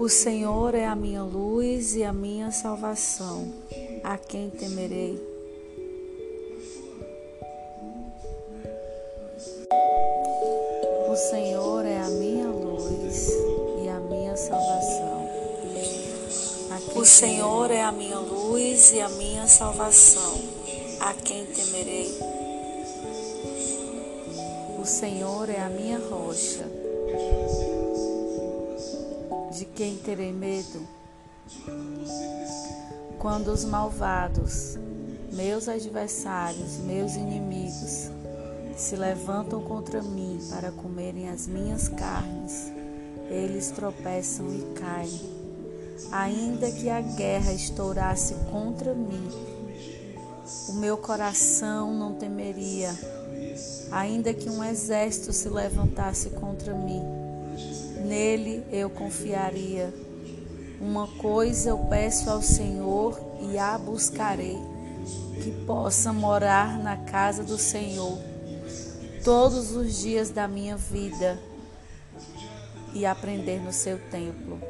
O Senhor é a minha luz e a minha salvação. A quem temerei? O Senhor é a minha luz e a minha salvação. O Senhor é a minha luz e a minha salvação. A quem temerei? O Senhor é a minha rocha de quem terei medo? Quando os malvados, meus adversários, meus inimigos, se levantam contra mim para comerem as minhas carnes, eles tropeçam e caem. Ainda que a guerra estourasse contra mim, o meu coração não temeria. Ainda que um exército se levantasse contra mim, Nele eu confiaria. Uma coisa eu peço ao Senhor e a buscarei: que possa morar na casa do Senhor todos os dias da minha vida e aprender no seu templo.